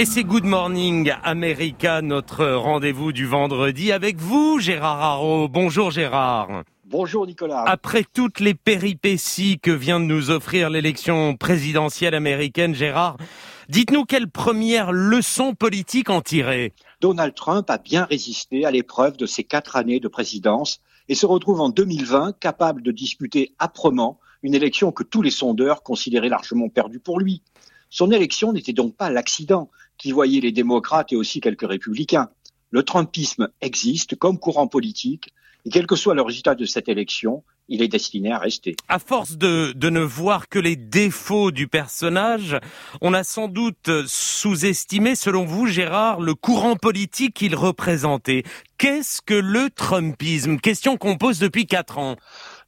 Et c'est Good Morning America, notre rendez-vous du vendredi avec vous, Gérard Haro. Bonjour Gérard. Bonjour Nicolas. Après toutes les péripéties que vient de nous offrir l'élection présidentielle américaine, Gérard, dites-nous quelle première leçon politique en tirer Donald Trump a bien résisté à l'épreuve de ses quatre années de présidence et se retrouve en 2020 capable de disputer âprement une élection que tous les sondeurs considéraient largement perdue pour lui. Son élection n'était donc pas l'accident qui voyait les démocrates et aussi quelques républicains. Le Trumpisme existe comme courant politique et quel que soit le résultat de cette élection, il est destiné à rester. À force de, de ne voir que les défauts du personnage, on a sans doute sous-estimé, selon vous, Gérard, le courant politique qu'il représentait. Qu'est-ce que le Trumpisme? Question qu'on pose depuis quatre ans.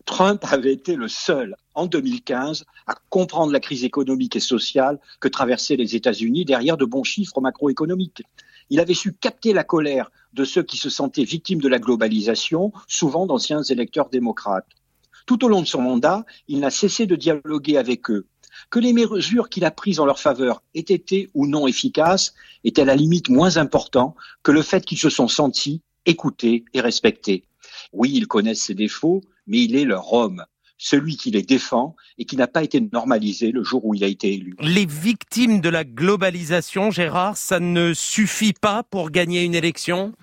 Trump avait été le seul, en 2015, à comprendre la crise économique et sociale que traversaient les États-Unis derrière de bons chiffres macroéconomiques. Il avait su capter la colère de ceux qui se sentaient victimes de la globalisation, souvent d'anciens électeurs démocrates. Tout au long de son mandat, il n'a cessé de dialoguer avec eux. Que les mesures qu'il a prises en leur faveur aient été ou non efficaces est à la limite moins important que le fait qu'ils se sont sentis écoutés et respectés. Oui, ils connaissent ses défauts, mais il est leur homme, celui qui les défend et qui n'a pas été normalisé le jour où il a été élu. Les victimes de la globalisation, Gérard, ça ne suffit pas pour gagner une élection?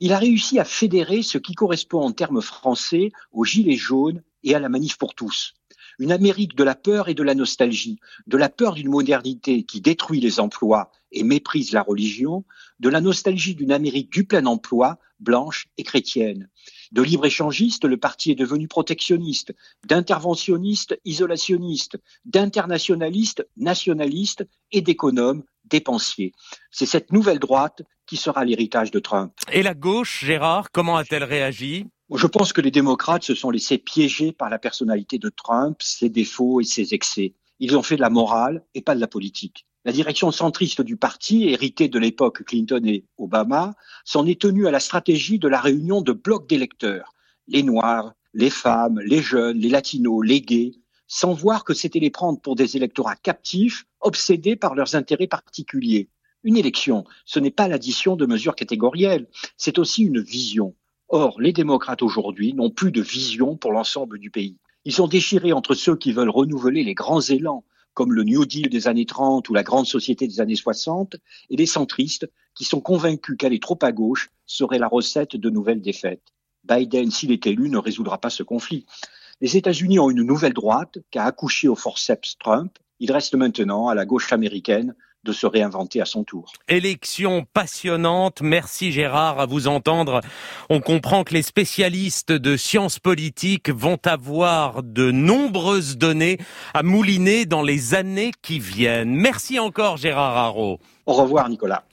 Il a réussi à fédérer ce qui correspond en termes français aux gilets jaunes et à la manif pour tous. Une Amérique de la peur et de la nostalgie, de la peur d'une modernité qui détruit les emplois et méprise la religion, de la nostalgie d'une Amérique du plein emploi, blanche et chrétienne. De libre-échangiste, le parti est devenu protectionniste, d'interventionniste, isolationniste, d'internationaliste, nationaliste et d'économe, dépensier. C'est cette nouvelle droite qui sera l'héritage de Trump. Et la gauche, Gérard, comment a-t-elle réagi? Je pense que les démocrates se sont laissés piéger par la personnalité de Trump, ses défauts et ses excès. Ils ont fait de la morale et pas de la politique. La direction centriste du parti, héritée de l'époque Clinton et Obama, s'en est tenue à la stratégie de la réunion de blocs d'électeurs. Les Noirs, les femmes, les jeunes, les latinos, les gays, sans voir que c'était les prendre pour des électorats captifs, obsédés par leurs intérêts particuliers. Une élection, ce n'est pas l'addition de mesures catégorielles, c'est aussi une vision. Or, les démocrates aujourd'hui n'ont plus de vision pour l'ensemble du pays. Ils sont déchirés entre ceux qui veulent renouveler les grands élans comme le New Deal des années 30 ou la grande société des années 60, et les centristes qui sont convaincus qu'aller trop à gauche serait la recette de nouvelles défaites. Biden, s'il est élu, ne résoudra pas ce conflit. Les États-Unis ont une nouvelle droite qui a accouché au forceps Trump. Il reste maintenant à la gauche américaine de se réinventer à son tour. Élection passionnante. Merci Gérard. À vous entendre, on comprend que les spécialistes de sciences politiques vont avoir de nombreuses données à mouliner dans les années qui viennent. Merci encore Gérard Haro. Au revoir Nicolas.